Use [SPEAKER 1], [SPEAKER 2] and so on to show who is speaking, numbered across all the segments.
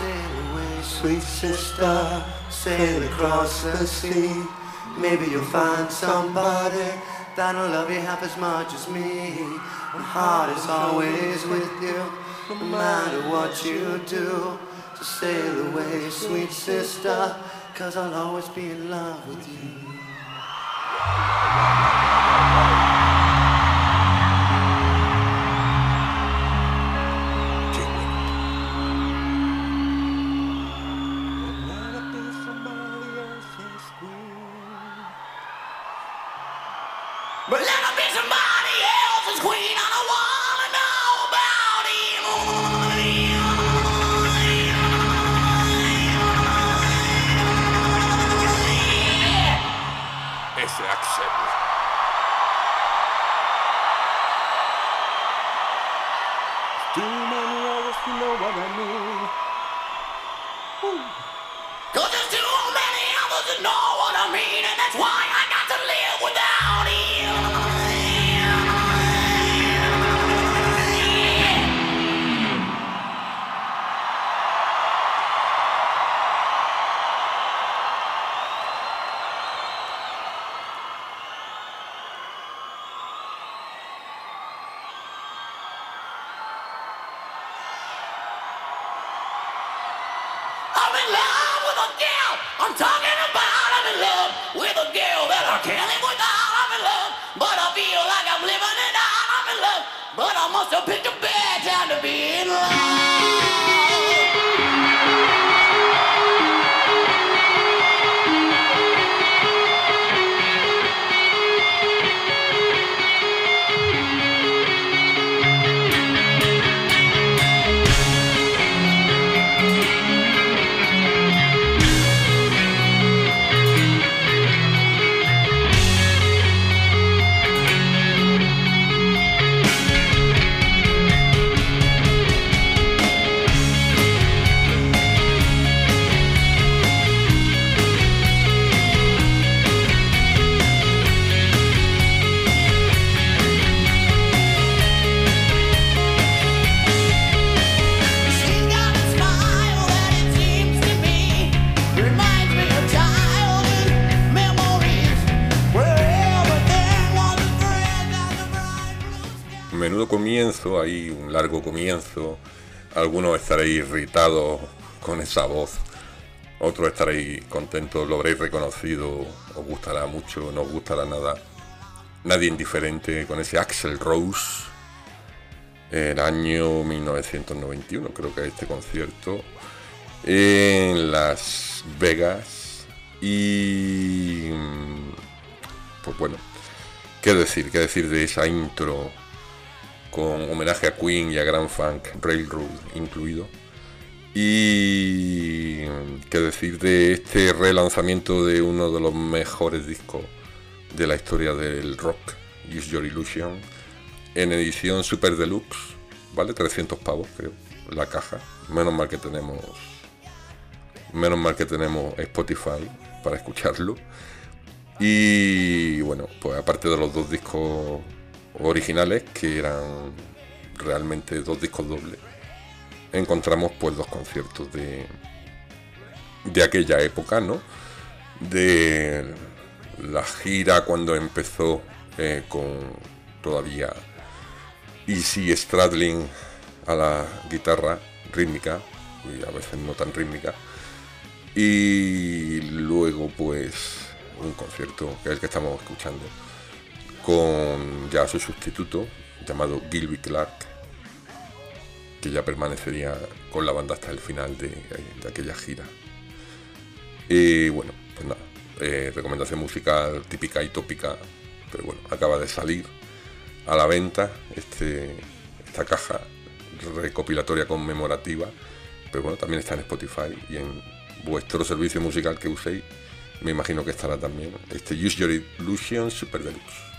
[SPEAKER 1] Sail away, sweet sister, sail across the sea. Maybe you'll find somebody that'll love you half as much as me. My heart is always with you, no matter what you do. So sail away, sweet sister, cause I'll always be in love with you. Cause there's too many others that know what I mean, and that's why I
[SPEAKER 2] ahí un largo comienzo. Algunos estaréis irritados con esa voz. Otros estaréis contentos, lo habréis reconocido. Os gustará mucho, no os gustará nada. Nadie indiferente con ese Axel Rose. El año 1991, creo que este concierto. En Las Vegas. Y. mm, Pues bueno. ¿Qué decir? ¿Qué decir de esa intro? Con homenaje a Queen y a Grand Funk Railroad incluido. Y qué decir de este relanzamiento de uno de los mejores discos de la historia del rock, Use Your Illusion, en edición Super Deluxe, vale 300 pavos creo, la caja. Menos mal que tenemos, menos mal que tenemos Spotify para escucharlo. Y bueno, pues aparte de los dos discos originales, que eran realmente dos discos dobles, encontramos pues dos conciertos de, de aquella época, ¿no? De la gira cuando empezó eh, con todavía Easy Stradling a la guitarra rítmica y a veces no tan rítmica y luego pues un concierto que es el que estamos escuchando con ya su sustituto llamado Gilby Clark que ya permanecería con la banda hasta el final de, aquella gira. Y bueno pues nada eh, recomendación musical típica y tópica pero bueno acaba de salir a la venta este, esta caja recopilatoria conmemorativa pero bueno también está en Spotify y en vuestro servicio musical que uséis me imagino que estará también este Use Your Illusion Super Deluxe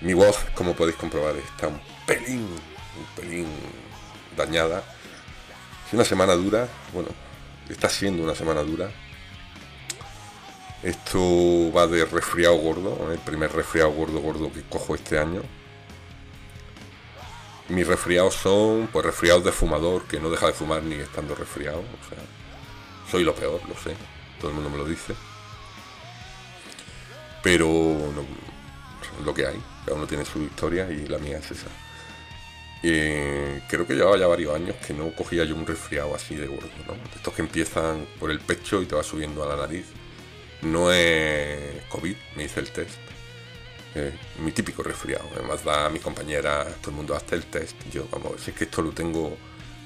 [SPEAKER 2] mi voz como podéis comprobar está un pelín un pelín dañada es una semana dura bueno está siendo una semana dura esto va de resfriado gordo el primer resfriado gordo gordo que cojo este año mis resfriados son pues resfriados de fumador que no deja de fumar ni estando resfriado. O sea, soy lo peor, lo sé. Todo el mundo me lo dice. Pero no, lo que hay. Cada uno tiene su historia y la mía es esa. Eh, creo que llevaba ya varios años que no cogía yo un resfriado así de gordo, ¿no? Estos que empiezan por el pecho y te va subiendo a la nariz. No es COVID, me hice el test. Mi típico resfriado. Además da a mis compañeras, todo el mundo hace el test. Yo, vamos, si es que esto lo tengo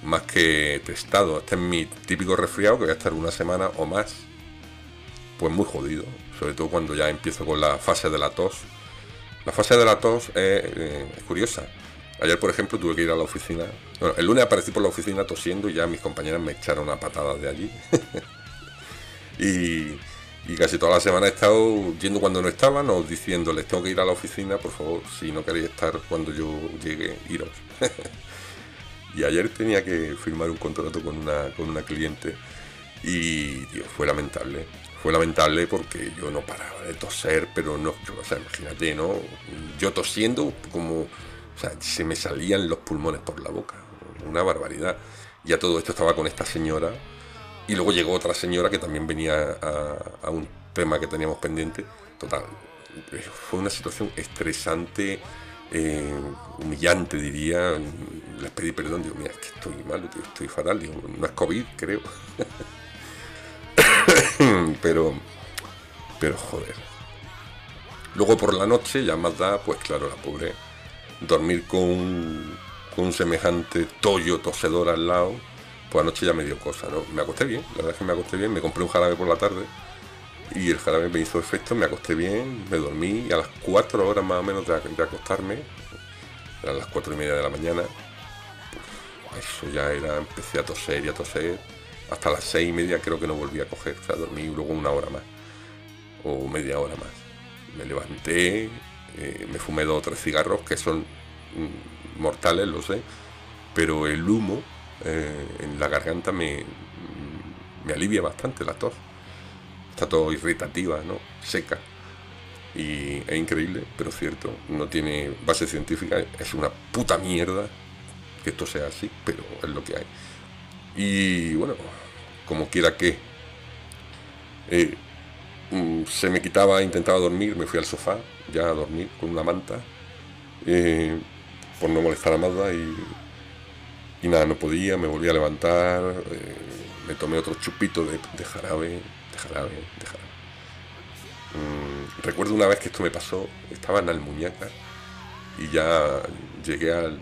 [SPEAKER 2] más que testado. Este es mi típico resfriado que voy a estar una semana o más. Pues muy jodido. Sobre todo cuando ya empiezo con la fase de la tos. La fase de la tos es, eh, es curiosa. Ayer, por ejemplo, tuve que ir a la oficina. Bueno, el lunes aparecí por la oficina tosiendo y ya mis compañeras me echaron una patada de allí. y, y casi toda la semana he estado yendo cuando no estaban o diciéndoles tengo que ir a la oficina, por favor, si no queréis estar cuando yo llegue, iros. y ayer tenía que firmar un contrato con una, con una cliente y fue lamentable. Fue lamentable porque yo no paraba de toser, pero no, o sea, imagínate, ¿no? Yo tosiendo como, se me salían los pulmones por la boca, una barbaridad. Y a todo esto estaba con esta señora y luego llegó otra señora que también venía a, un tema que teníamos pendiente. Total, fue una situación estresante, eh, humillante diría. Les pedí perdón, digo, mira, es que estoy malo, estoy fatal. Digo, no es COVID, creo. pero, pero joder. Luego por la noche, ya más da, pues claro, la pobre, dormir con, con un semejante tollo tosedor al lado pues anoche ya me dio cosa, ¿no? Me acosté bien, la verdad es que me acosté bien, me compré un jarabe por la tarde y el jarabe me hizo efecto, me acosté bien, me dormí a las 4 horas más o menos de, acostarme, eran las 4 y media de la mañana, pues, eso ya era, empecé a toser y a toser, hasta las 6 y media creo que no volví a coger, o sea, dormí luego una hora más, o media hora más. Me levanté, eh, me fumé dos o tres cigarros que son mm, mortales, lo sé, pero el humo eh, en la garganta me, me alivia bastante la tos. Está todo irritativa, ¿no? Seca. Y es increíble, pero cierto. No tiene base científica. Es una puta mierda que esto sea así, pero es lo que hay. Y bueno, como quiera que. Eh, mm, se me quitaba, intentaba dormir, me fui al sofá, ya a dormir con una manta, eh, por no molestar a Mazda y y nada, no podía, me volví a levantar, eh, me tomé otro chupito de, jarabe, de jarabe, de jarabe. Mm, recuerdo una vez que esto me pasó, estaba en Almuñaca y ya llegué al,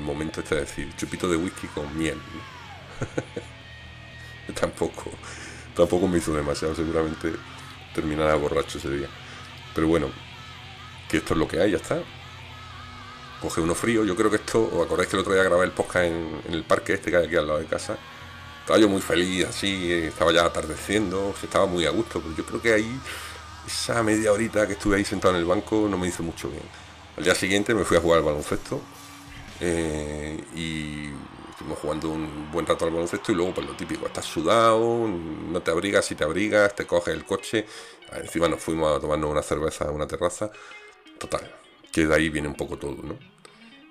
[SPEAKER 2] momento este de decir chupito de whisky con miel. tampoco, tampoco me hizo demasiado, seguramente terminará borracho ese día. Pero bueno, que esto es lo que hay, ya está coge uno frío. Yo creo que esto, ¿os acordáis que el otro día grabé el podcast en, el parque este que hay aquí al lado de casa? Estaba yo muy feliz, así, estaba ya atardeciendo, estaba muy a gusto, pero yo creo que ahí, esa media horita que estuve ahí sentado en el banco no me hizo mucho bien. Al día siguiente me fui a jugar al baloncesto eh, y estuvimos jugando un buen rato al baloncesto y luego pues lo típico, estás sudado, no te abrigas, si te abrigas, te coges el coche, encima nos fuimos a tomarnos una cerveza en una terraza, total, que de ahí viene un poco todo, ¿no?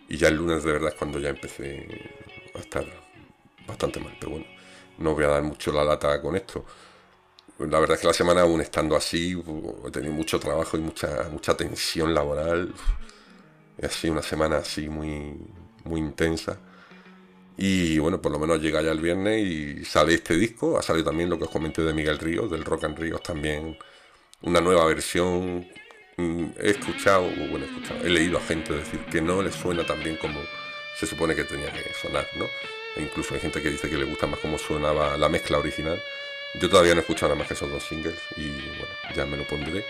[SPEAKER 2] Y ya el lunes de verdad es cuando ya empecé a estar bastante mal. Pero bueno, no voy a dar mucho la lata con esto. La verdad es que la semana aún estando así, he tenido mucho trabajo y mucha, mucha tensión laboral. Ha sido una semana así muy, muy intensa. Y bueno, por lo menos llega ya el viernes y sale este disco. Ha salido también lo que os comenté de Miguel Ríos, del Rock and Ríos también. Una nueva versión Mm, he escuchado, bueno, he escuchado, he leído a gente decir que no le suena tan bien como se supone que tenía que sonar, ¿no? E incluso hay gente que dice que le gusta más cómo sonaba la mezcla original. Yo todavía no he escuchado nada más que esos dos singles y bueno, ya me lo pondré.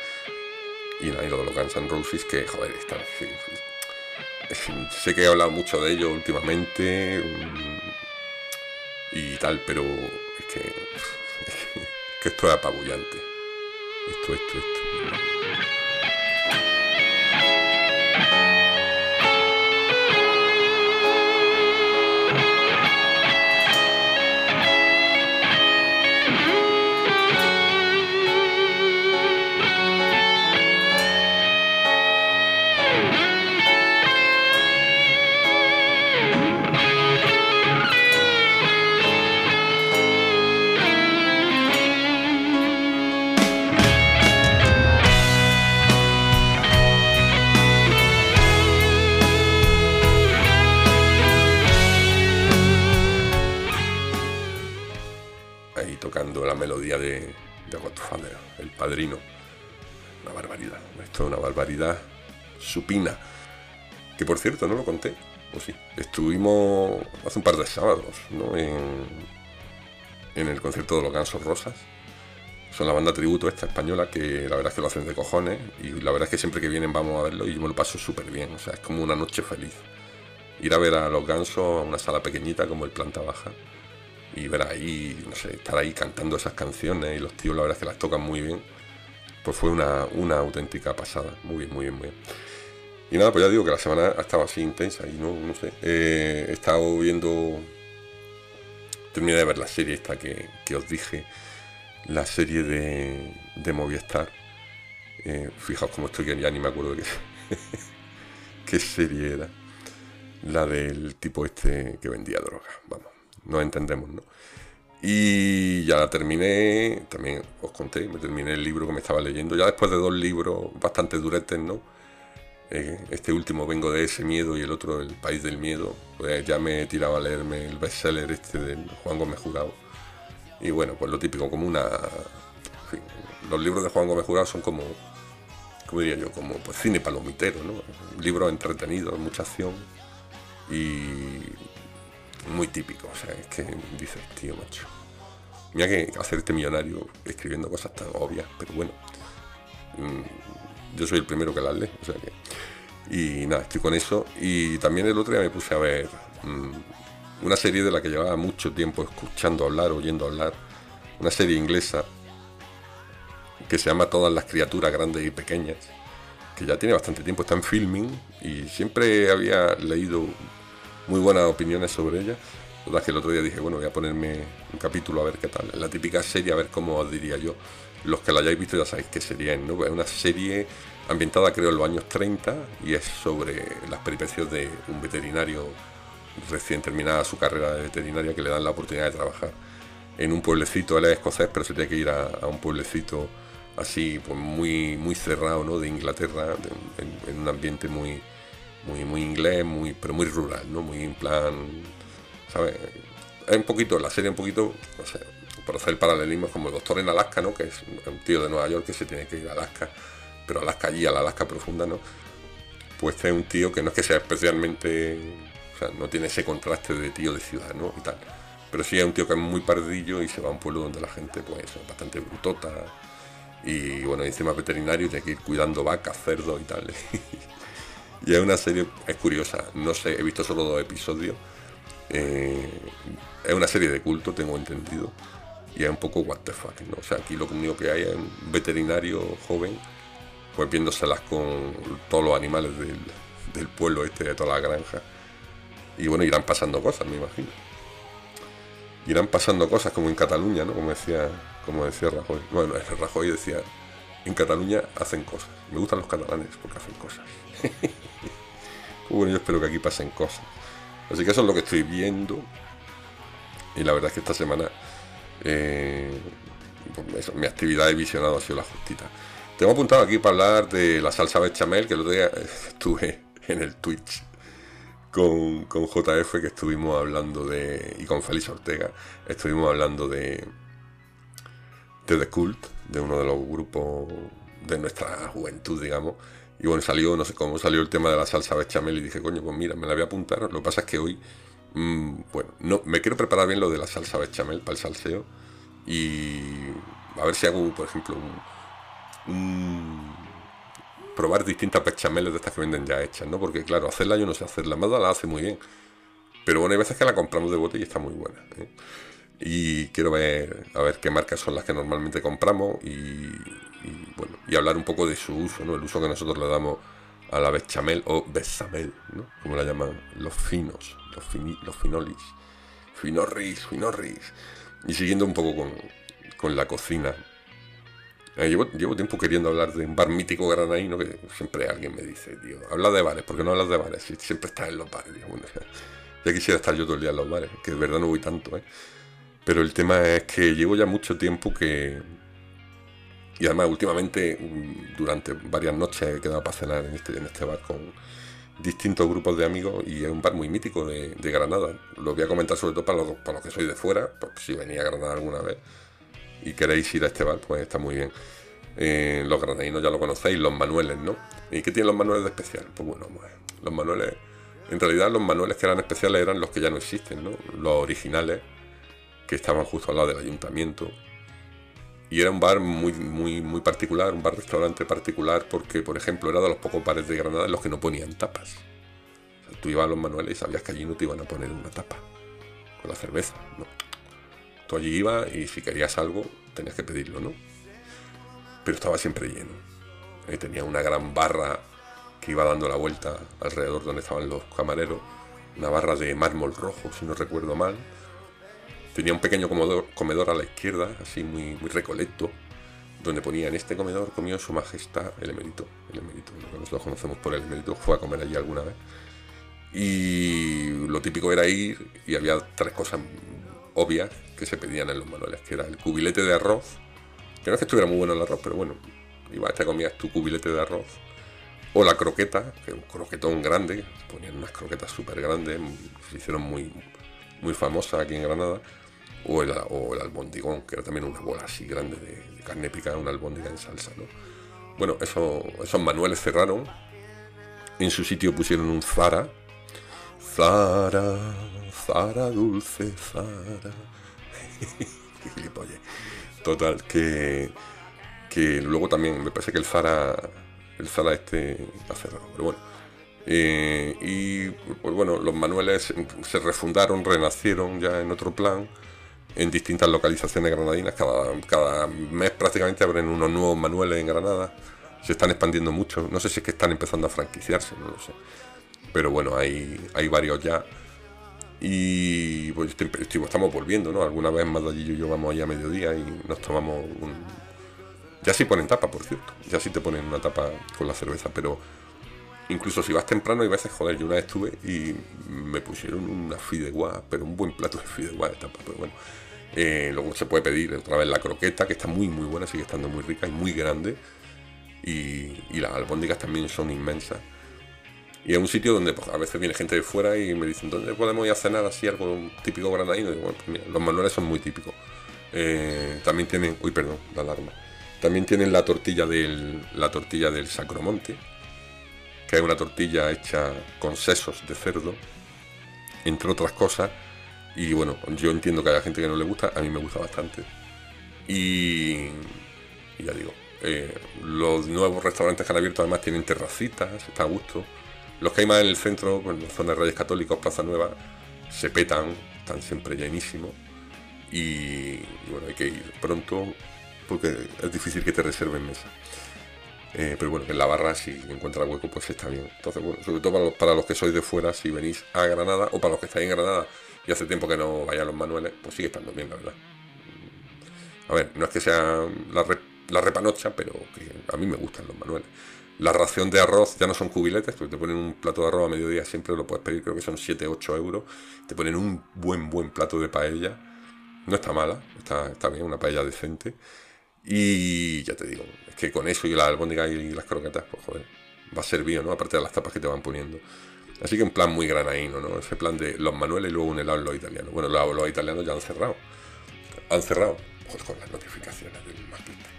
[SPEAKER 2] Y nada, y lo de los Guns N' Roses, que joder, está, sé que he hablado mucho de ello últimamente mm, y tal, pero es que, que esto es apabullante. Esto, esto, esto. Una barbaridad, esto es una barbaridad supina. Que por cierto, no lo conté, o sí. Estuvimos hace un par de sábados, ¿no? En, en el concierto de los Gansos Rosas. Son la banda tributo esta española que la verdad es que lo hacen de cojones y la verdad es que siempre que vienen vamos a verlo y yo me lo paso súper bien. O sea, es como una noche feliz. Ir a ver a los Gansos a una sala pequeñita como el Planta Baja y ver ahí, no sé, estar ahí cantando esas canciones y los tíos la verdad es que las tocan muy bien. Pues fue una, una auténtica pasada. Muy bien, muy bien, muy bien. Y nada, pues ya digo que la semana ha estado así intensa y no, no sé. Eh, he estado viendo. Terminé de ver la serie esta que, que os dije. La serie de, de Movistar. Eh, fijaos cómo estoy que ya ni me acuerdo de qué, qué serie era. La del tipo este que vendía droga. Vamos, no entendemos, ¿no? Y ya terminé, también os conté, me terminé el libro que me estaba leyendo, ya después de dos libros bastante duretes, ¿no? Eh, este último vengo de ese miedo y el otro el país del miedo, pues ya me he tirado a leerme el bestseller este del Juan Gómez Jurado. Y bueno, pues lo típico, como una... los libros de Juan Gómez Jurado son como, ¿cómo diría yo? Como pues cine palomitero, ¿no? Libros entretenidos, mucha acción y muy típico, o sea, es que dices, tío, macho. Mira que hacerte millonario escribiendo cosas tan obvias, pero bueno. mm, yo soy el primero que las lee, o sea que. Y nada, estoy con eso. Y también el otro día me puse a ver mm, una serie de la que llevaba mucho tiempo escuchando hablar, oyendo hablar. Una serie inglesa que se llama Todas las criaturas grandes y pequeñas. Que ya tiene bastante tiempo, está en filming y siempre había leído muy buenas opiniones sobre ella. La verdad es que el otro día dije, bueno, voy a ponerme un capítulo a ver qué tal. La típica serie, a ver cómo os diría yo. Los que la hayáis visto ya sabéis qué sería, una serie ambientada creo en los años 30 y es sobre las peripecias de un veterinario recién terminada su carrera de veterinaria que le dan la oportunidad de trabajar en un pueblecito, él es escocés, pero se tiene que ir a, un pueblecito así, pues muy, muy cerrado, ¿no? De Inglaterra, en un ambiente muy, muy, muy inglés, muy, pero muy rural, ¿no? Muy en plan, ¿sabes? Es un poquito, la serie un poquito, no sé, por hacer el paralelismo, es como el doctor en Alaska, ¿no? Que es un tío de Nueva York que se tiene que ir a Alaska, pero Alaska allí, a la Alaska profunda, ¿no? Pues es un tío que no es que sea especialmente, o sea, no tiene ese contraste de tío de ciudad, ¿no? Y tal. Pero sí es un tío que es muy pardillo y se va a un pueblo donde la gente, pues, es bastante brutota. Y bueno, encima veterinario y tiene que ir cuidando vacas, cerdos y tal. y es una serie, es curiosa, no sé, he visto solo dos episodios. Eh, es una serie de culto, tengo entendido. Y es un poco what the fuck, ¿no? O sea, aquí lo único que hay es un veterinario joven, pues viéndoselas con todos los animales del, del pueblo este, de toda la granja. Y bueno, irán pasando cosas, me imagino. Irán pasando cosas como en Cataluña, ¿no? Como decía, como decía Rajoy. Bueno, Rajoy decía, en Cataluña hacen cosas. Me gustan los catalanes porque hacen cosas. Bueno, yo espero que aquí pasen cosas. Así que eso es lo que estoy viendo. Y la verdad es que esta semana eh, mi actividad de visionado ha sido la justita. Tengo apuntado aquí para hablar de la salsa bechamel, que el otro día eh, estuve en el Twitch con, con JF, que estuvimos hablando de. y con Félix Ortega, estuvimos hablando de. de The Cult, de uno de los grupos de nuestra juventud, digamos. Y bueno, salió, no sé cómo, salió el tema de la salsa bechamel y dije, coño, pues mira, me la voy a apuntar. Lo que pasa es que hoy, mm, bueno, no, me quiero preparar bien lo de la salsa bechamel para el salseo y a ver si hago, por ejemplo, un, probar distintas bechameles de estas que venden ya hechas, ¿no? Porque claro, hacerla yo no sé hacerla, Mazda la hace muy bien. Pero bueno, hay veces que la compramos de bote y está muy buena. ¿eh? Y quiero ver a ver qué marcas son las que normalmente compramos y, y, bueno, y hablar un poco de su uso, ¿no? El uso que nosotros le damos a la bechamel o bechamel, ¿no? Como la llaman los finos, los, fini- los finolis, finorris, finorris. Y siguiendo un poco con, con la cocina. Eh, llevo, llevo tiempo queriendo hablar de un bar mítico granaíno que siempre alguien me dice, tío, habla de bares, porque no hablas de bares? Si siempre estás en los bares. Bueno, ya quisiera estar yo todo el día en los bares, que de verdad no voy tanto, ¿eh? Pero el tema es que llevo ya mucho tiempo que... Y además últimamente, mm, durante varias noches he quedado para cenar en este, en este bar con distintos grupos de amigos y es un bar muy mítico de, Granada. Lo voy a comentar sobre todo para los, para los que soy de fuera, por si venía a Granada alguna vez. y queréis ir a este bar, pues está muy bien. Eh, los granadinos ya lo conocéis, los manuales, ¿no? ¿Y qué tienen los manuales de especial? Pues bueno, pues, los manuales, en realidad los manuales que eran especiales eran los que ya no existen, ¿no? Los originales, que estaban justo al lado del ayuntamiento. Y era un bar muy, muy, muy particular, un bar-restaurante particular, porque, por ejemplo, era de los pocos bares de Granada en los que no ponían tapas. Tú ibas a los manuales y sabías que allí no te iban a poner una tapa con la cerveza, ¿no? Tú allí ibas y si querías algo, tenías que pedirlo, ¿no? Pero estaba siempre lleno. Ahí tenía una gran barra que iba dando la vuelta alrededor donde estaban los camareros, una barra de mármol rojo, si no recuerdo mal. Tenía un pequeño comedor, a la izquierda, así muy, muy recolecto, donde ponía en este comedor comió su majestad el emérito. El emérito, lo conocemos por el emérito, fue a comer allí alguna vez. Y lo típico era ir y había tres cosas obvias que se pedían en los manuales, que era el cubilete de arroz, que no es que estuviera muy bueno el arroz, pero bueno, iba te comías tu cubilete de arroz, o la croqueta, que era un croquetón grande, ponían unas croquetas súper grandes, se hicieron muy, muy famosas aquí en Granada, o el, albondigón, que era también una bola así grande de, de carne picada, una albóndiga en salsa, ¿no? Bueno, eso, esos manuales cerraron, en su sitio pusieron un Zara, Zara, Zara, dulce Zara. Total, que, que luego también me parece que el Zara, el Zara este ha cerrado, pero bueno. Eh, y pues bueno, los manuales se refundaron, renacieron ya en otro plan, en distintas localizaciones granadinas. Cada, cada mes prácticamente abren unos nuevos manuales en Granada. Se están expandiendo mucho. No sé si es que están empezando a franquiciarse, no lo sé. Pero bueno, hay, hay varios ya. Y pues estamos volviendo, ¿no? Alguna vez más de allí y yo vamos allá a mediodía y nos tomamos un... Ya sí ponen tapa, por cierto. Ya sí te ponen una tapa con la cerveza, pero incluso si vas temprano hay veces, joder, yo una vez estuve y me pusieron una fideuá, pero un buen plato de fideuá de tapa, pero bueno. Eh, luego se puede pedir otra vez la croqueta, que está muy muy buena, sigue estando muy rica y muy grande. Y, las albóndigas también son inmensas. Y es un sitio donde pues, a veces viene gente de fuera y me dicen, ¿dónde podemos ir a cenar así algo típico granadino? Y bueno, pues mira, los manuales son muy típicos. Eh, también tienen, uy, perdón, la alarma. También tienen la tortilla del, la tortilla del Sacromonte, que es una tortilla hecha con sesos de cerdo, entre otras cosas. Y bueno, yo entiendo que haya gente que no le gusta, a mí me gusta bastante. Y, ya digo, eh, los nuevos restaurantes que han abierto además tienen terracitas, está a gusto. Los que hay más en el centro, pues en la zona de Reyes Católicos, Plaza Nueva, se petan, están siempre llenísimos. Y, y bueno, hay que ir pronto porque es difícil que te reserven mesa. Eh, pero bueno, en la barra si encuentra hueco pues está bien. Entonces, bueno, sobre todo para los, para los que sois de fuera, si venís a Granada o para los que estáis en Granada y hace tiempo que no vayan los manuales, pues sigue estando bien, la verdad. A ver, no es que sea la, re- la repanocha, pero a mí me gustan los manuales. La ración de arroz ya no son cubiletes, porque te ponen un plato de arroz a mediodía, siempre lo puedes pedir, creo que son 7-8 euros. Te ponen un buen, buen plato de paella. No está mala, está, está bien, una paella decente. Y ya te digo, es que con eso y la albóndiga y las croquetas, pues joder, va a ser bien, ¿no? Aparte de las tapas que te van poniendo. Así que en plan muy granaíno, ¿no? Ese plan de los manuales y luego un helado en los italianos. Bueno, los, los italianos ya han cerrado. Han cerrado. Joder, con las notificaciones del mapita.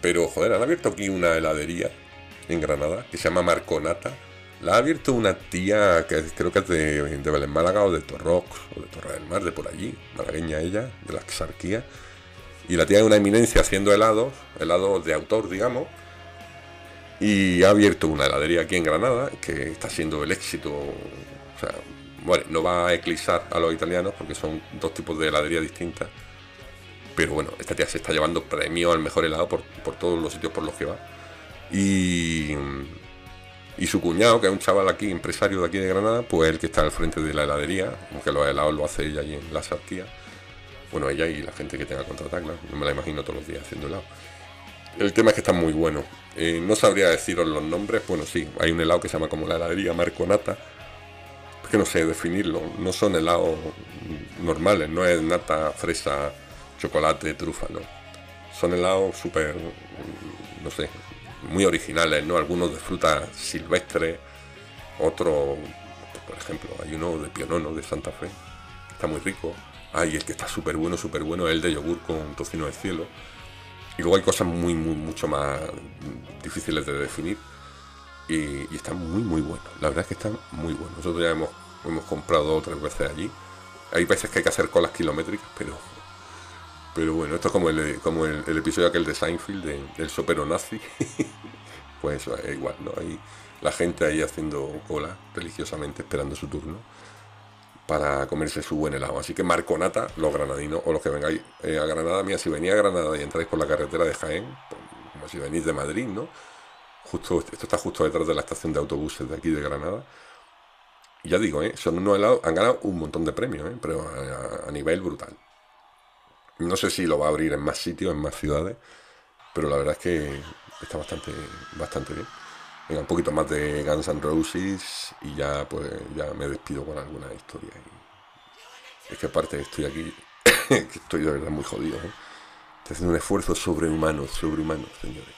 [SPEAKER 2] Pero, joder, han abierto aquí una heladería en Granada que se llama Marconata. La ha abierto una tía que creo que es de, de Belén Málaga o de Torrox o de Torre del Mar, de por allí. Malagueña ella, de la Exarquía. Y la tía es una eminencia haciendo helados, helados de autor, digamos. Y ha abierto una heladería aquí en Granada, que está siendo el éxito. O sea, bueno, no va a eclipsar a los italianos porque son dos tipos de heladería distintas. Pero bueno, esta tía se está llevando premio al mejor helado por, por todos los sitios por los que va. Y, su cuñado, que es un chaval aquí, empresario de aquí de Granada, pues el que está al frente de la heladería, aunque los helados lo hace ella allí en la Sarquía. Bueno, ella y la gente que tenga contratar, claro. No me la imagino todos los días haciendo helado. El tema es que están muy buenos. Eh, no sabría deciros los nombres. Bueno, sí, hay un helado que se llama como la heladería Marconata. Que no sé definirlo. No son helados normales. No es nata, fresa, chocolate, trufa, no. Son helados súper, no sé, muy originales, ¿no? Algunos de fruta silvestre. Otro, por ejemplo, hay uno de pionono de Santa Fe. que Está muy rico. Ay, el que está súper bueno, súper bueno el de yogur con tocino de cielo. Y luego hay cosas muy, muy, mucho más difíciles de definir. Y, y están muy, muy buenos. La verdad es que están muy buenos. Nosotros ya hemos, hemos comprado dos o tres veces allí. Hay veces que hay que hacer colas kilométricas, pero pero bueno, esto es como el, como el episodio aquel de Seinfeld, de- del sopero nazi. pues eso, es igual, ¿no? Hay la gente ahí haciendo cola religiosamente, esperando su turno para comerse su buen helado. Así que Marconata, los granadinos o los que vengáis eh, a Granada, mira, si venís a Granada y entráis por la carretera de Jaén, pues, como si venís de Madrid, ¿no? Justo, esto está justo detrás de la estación de autobuses de aquí de Granada. Y ya digo, ¿eh? son unos helados, han ganado un montón de premios, ¿eh? pero a- a nivel brutal. No sé si lo va a abrir en más sitios, en más ciudades, pero la verdad es que está bastante, bastante bien. Venga, un poquito más de Guns N' Roses y ya pues ya me despido con alguna historia. Es que aparte estoy aquí, que estoy de verdad muy jodido. ¿eh? Estoy haciendo un esfuerzo sobrehumano, sobrehumano, señores.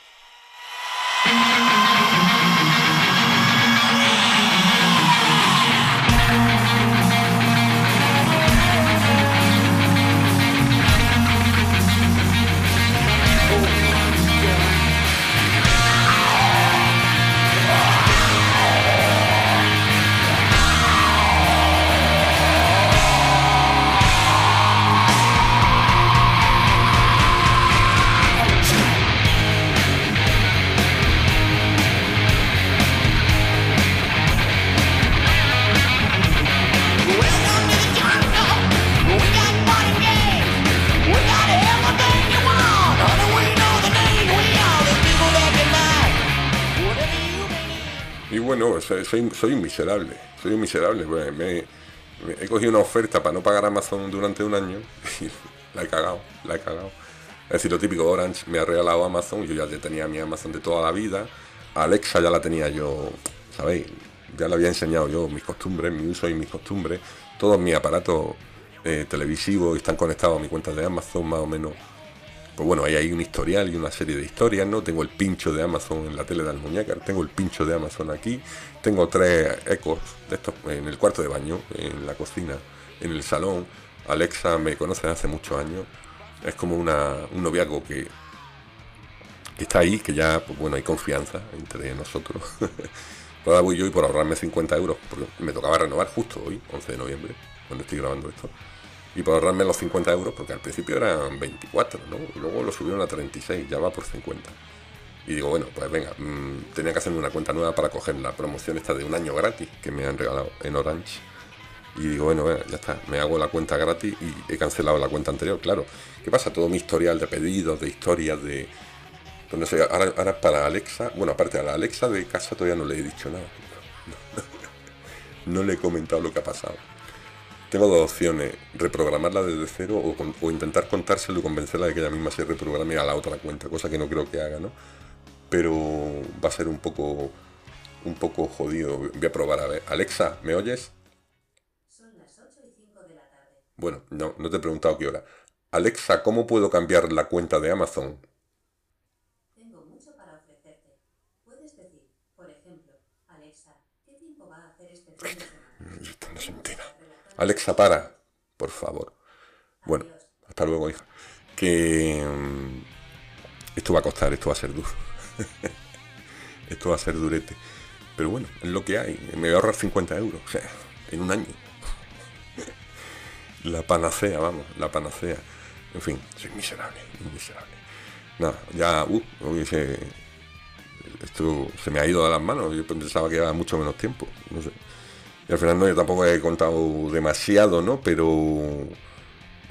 [SPEAKER 2] Soy, soy, un miserable, soy un miserable. pues, me- he cogido una oferta para no pagar Amazon durante un año y la he cagado, la he cagado. Es decir, lo típico, Orange me ha regalado Amazon, yo ya tenía mi Amazon de toda la vida, Alexa ya la tenía yo, ¿sabéis? Ya le había enseñado yo mis costumbres, mi uso y mis costumbres, todos mis aparatos eh, televisivos están conectados a mi cuenta de Amazon más o menos pues bueno, ahí hay un historial y una serie de historias, ¿no? Tengo el pincho de Amazon en la tele de las muñecas, tengo el pincho de Amazon aquí, tengo tres ecos de estos en el cuarto de baño, en la cocina, en el salón. Alexa me conoce hace muchos años, es como una, un noviazgo que, que está ahí, que ya, pues bueno, hay confianza entre nosotros. Ahora voy yo y por ahorrarme 50 euros, porque me tocaba renovar justo hoy, 11 de noviembre, cuando estoy grabando esto y por ahorrarme los 50 euros, porque al principio eran 24, ¿no? Luego lo subieron a 36, ya va por 50. Y digo, bueno, pues venga, mm, tenía que hacerme una cuenta nueva para coger la promoción esta de un año gratis que me han regalado en Orange. Y digo, bueno, venga, ya está, me hago la cuenta gratis y he cancelado la cuenta anterior, claro. ¿Qué pasa? Todo mi historial de pedidos, de historias, de... Pues no sé, ahora para Alexa, bueno, aparte a la Alexa de casa todavía no le he dicho nada. No le he comentado lo que ha pasado. Tengo dos opciones, reprogramarla desde cero o, con- o intentar contárselo y convencerla de que ella misma se reprograme a la otra cuenta, cosa que no creo que haga, ¿no? Pero va a ser un poco, un poco jodido. Voy a probar a ver. Alexa, ¿me oyes?
[SPEAKER 3] Son las 8 y 5 de la tarde.
[SPEAKER 2] Bueno, no, no te he preguntado qué hora. Alexa, ¿cómo puedo cambiar la cuenta de Amazon?
[SPEAKER 3] Tengo mucho para ofrecerte. Puedes decir, por ejemplo, Alexa, ¿qué tiempo va a hacer este fin de semana?
[SPEAKER 2] Esta no se entera. Alexa, para, por favor. Bueno, hasta luego, hija. Que mm, esto va a costar, esto va a ser duro. esto va a ser durete. Pero bueno, es lo que hay. Me voy a ahorrar 50 euros, o sea, en un año. la panacea, vamos, la panacea. En fin, soy miserable, miserable. Nada, ya, uh, hoy se- esto se me ha ido de las manos. Yo pensaba que era mucho menos tiempo. No sé. Y al final no, yo tampoco he contado demasiado, ¿no? Pero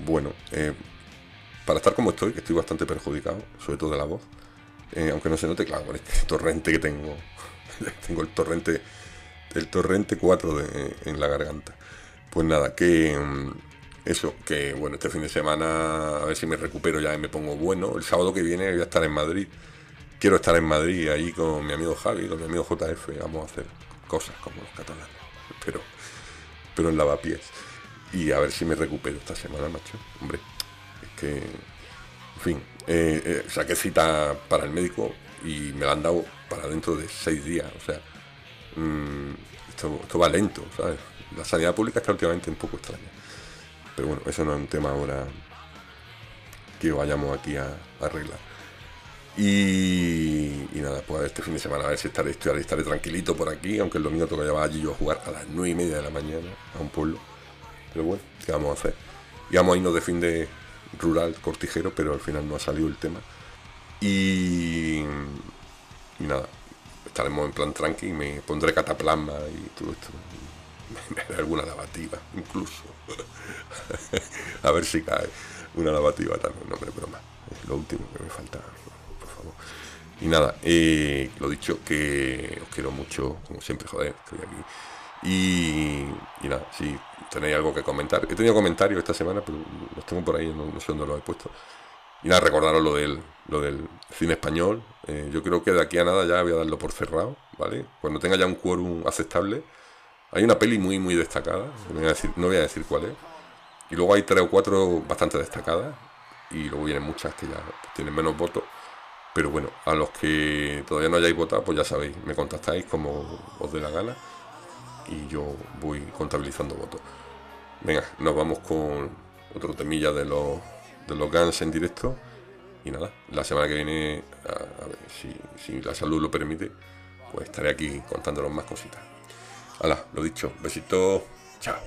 [SPEAKER 2] bueno, eh, para estar como estoy, que estoy bastante perjudicado, sobre todo de la voz, eh, aunque no se note, claro, con este torrente que tengo, tengo el torrente, el torrente 4 de- en la garganta. Pues nada, que mm, eso, que bueno, este fin de semana a ver si me recupero ya y me pongo bueno. El sábado que viene voy a estar en Madrid. Quiero estar en Madrid ahí con mi amigo Javi, con mi amigo JF, vamos a hacer cosas como los catalanes, pero, pero en lavapiés. Y a ver si me recupero esta semana, macho. Hombre, es que, en fin, eh, eh, saqué cita para el médico y me la han dado para dentro de seis días. O sea, mm, esto, va lento, ¿sabes? La sanidad pública está últimamente un poco extraña. Pero bueno, eso no es un tema ahora que vayamos aquí a arreglar. Y, y nada, pues este fin de semana a ver si estaré, estaré, estaré tranquilito por aquí, aunque el domingo toca llevar allí yo a jugar a las 9 y media de la mañana a un pueblo. Pero bueno, ¿qué vamos a hacer? Íbamos a irnos de fin de rural cortijero, pero al final no ha salido el tema. Y, y nada, estaremos en plan tranqui, me pondré cataplasma y todo esto. Me haré alguna lavativa, incluso. a ver si cae una lavativa también, no hombre, broma. Es lo último que me falta, Y nada, lo dicho, que os quiero mucho, como siempre, joder, estoy aquí. Y, nada, si tenéis algo que comentar. He tenido comentarios esta semana, pero los tengo por ahí, no, sé dónde los he puesto. Y nada, recordaros lo del, lo del cine español. Eh, yo creo que de aquí a nada ya voy a darlo por cerrado, ¿vale? Cuando tenga ya un quórum aceptable. Hay una peli muy, muy destacada, voy a decir, no voy a decir cuál es. Y luego hay tres o cuatro bastante destacadas. Y luego vienen muchas que ya tienen menos votos. Pero bueno, a los que todavía no hayáis votado, pues ya sabéis, me contactáis como os dé la gana. Y yo voy contabilizando votos. Venga, nos vamos con otro temilla de los, de los Guns en directo. Y nada, la semana que viene, a, ver si, si la salud lo permite, pues estaré aquí contándonos más cositas. Hala, lo dicho, besitos, chao.